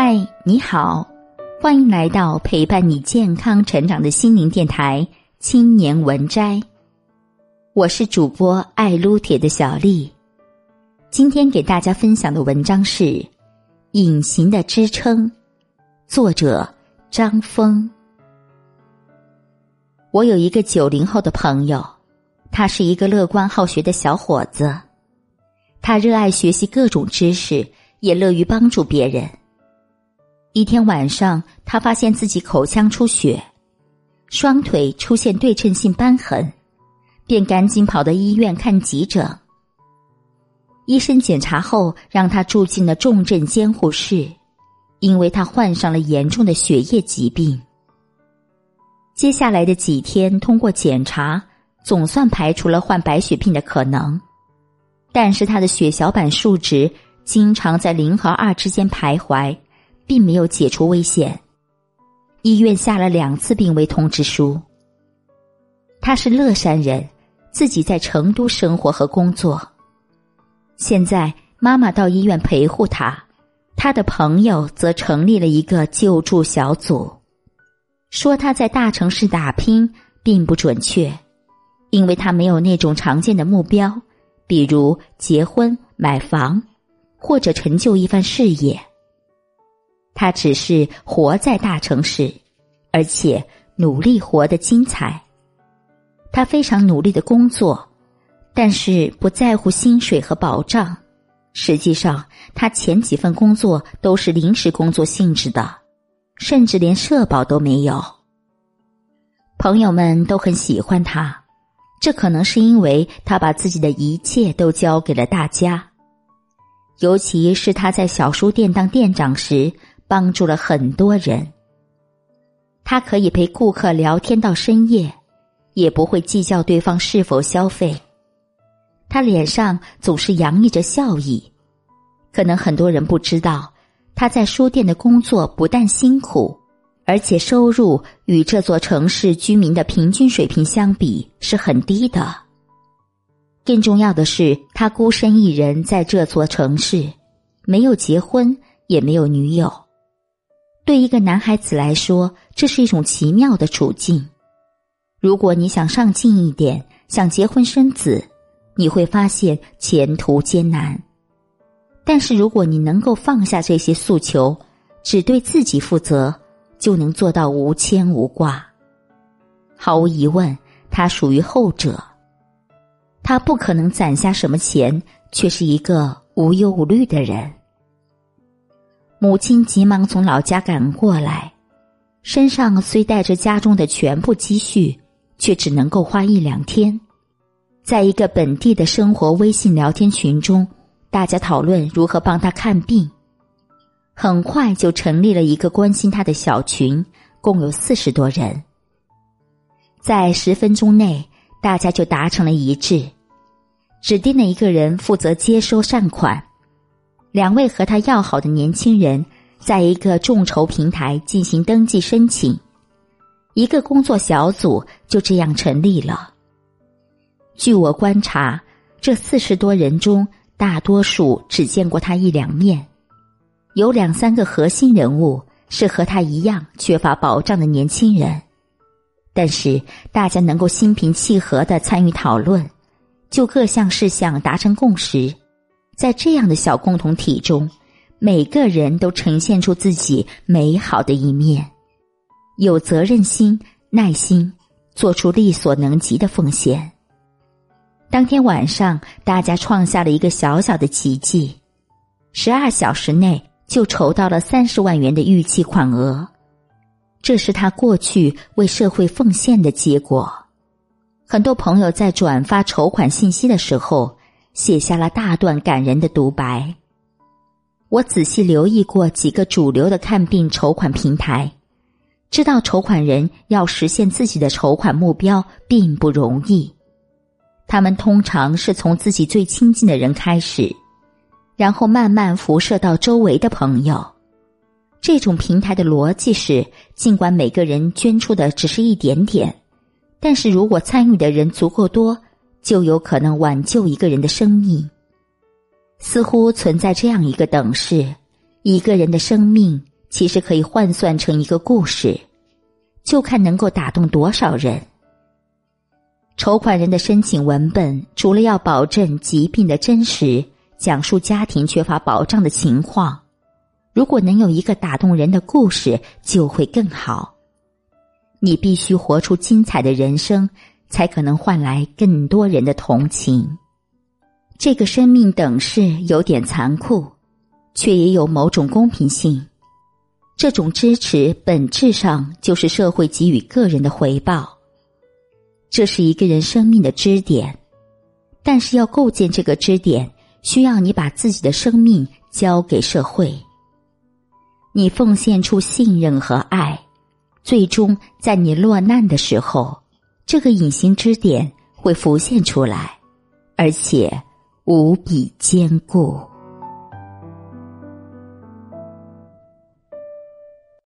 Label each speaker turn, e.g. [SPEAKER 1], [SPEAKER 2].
[SPEAKER 1] 嗨，你好，欢迎来到陪伴你健康成长的心灵电台《青年文摘》。我是主播爱撸铁的小丽，今天给大家分享的文章是《隐形的支撑》，作者张峰。我有一个九零后的朋友，他是一个乐观好学的小伙子，他热爱学习各种知识，也乐于帮助别人。一天晚上，他发现自己口腔出血，双腿出现对称性瘢痕，便赶紧跑到医院看急诊。医生检查后，让他住进了重症监护室，因为他患上了严重的血液疾病。接下来的几天，通过检查，总算排除了患白血病的可能，但是他的血小板数值经常在零和二之间徘徊，并没有解除危险。医院下了两次病危通知书。他是乐山人，自己在成都生活和工作。现在妈妈到医院陪护他，他的朋友则成立了一个救助小组。说他在大城市打拼并不准确，因为他没有那种常见的目标，比如结婚、买房，或者成就一番事业。他只是活在大城市，而且努力活得精彩。他非常努力的工作，但是不在乎薪水和保障。实际上，他前几份工作都是临时工作性质的。甚至连社保都没有。朋友们都很喜欢他，这可能是因为他把自己的一切都交给了大家。尤其是他在小书店当店长时，帮助了很多人。他可以陪顾客聊天到深夜，也不会计较对方是否消费。他脸上总是洋溢着笑意，可能很多人不知道。他在书店的工作不但辛苦，而且收入与这座城市居民的平均水平相比是很低的。更重要的是，他孤身一人在这座城市，没有结婚，也没有女友。对一个男孩子来说，这是一种奇妙的处境。如果你想上进一点，想结婚生子，你会发现前途艰难。但是，如果你能够放下这些诉求，只对自己负责，就能做到无牵无挂。毫无疑问，他属于后者。他不可能攒下什么钱，却是一个无忧无虑的人。母亲急忙从老家赶过来，身上虽带着家中的全部积蓄，却只能够花一两天。在一个本地的生活微信聊天群中。大家讨论如何帮他看病，很快就成立了一个关心他的小群，共有四十多人。在十分钟内，大家就达成了一致，指定了一个人负责接收善款，两位和他要好的年轻人在一个众筹平台进行登记申请，一个工作小组就这样成立了。据我观察，这四十多人中。大多数只见过他一两面，有两三个核心人物是和他一样缺乏保障的年轻人，但是大家能够心平气和的参与讨论，就各项事项达成共识，在这样的小共同体中，每个人都呈现出自己美好的一面，有责任心、耐心，做出力所能及的奉献。当天晚上，大家创下了一个小小的奇迹：十二小时内就筹到了三十万元的预期款额。这是他过去为社会奉献的结果。很多朋友在转发筹款信息的时候，写下了大段感人的独白。我仔细留意过几个主流的看病筹款平台，知道筹款人要实现自己的筹款目标并不容易。他们通常是从自己最亲近的人开始，然后慢慢辐射到周围的朋友。这种平台的逻辑是：尽管每个人捐出的只是一点点，但是如果参与的人足够多，就有可能挽救一个人的生命。似乎存在这样一个等式：一个人的生命其实可以换算成一个故事，就看能够打动多少人。筹款人的申请文本除了要保证疾病的真实，讲述家庭缺乏保障的情况，如果能有一个打动人的故事，就会更好。你必须活出精彩的人生，才可能换来更多人的同情。这个生命等式有点残酷，却也有某种公平性。这种支持本质上就是社会给予个人的回报。这是一个人生命的支点，但是要构建这个支点，需要你把自己的生命交给社会。你奉献出信任和爱，最终在你落难的时候，这个隐形支点会浮现出来，而且。无比坚固。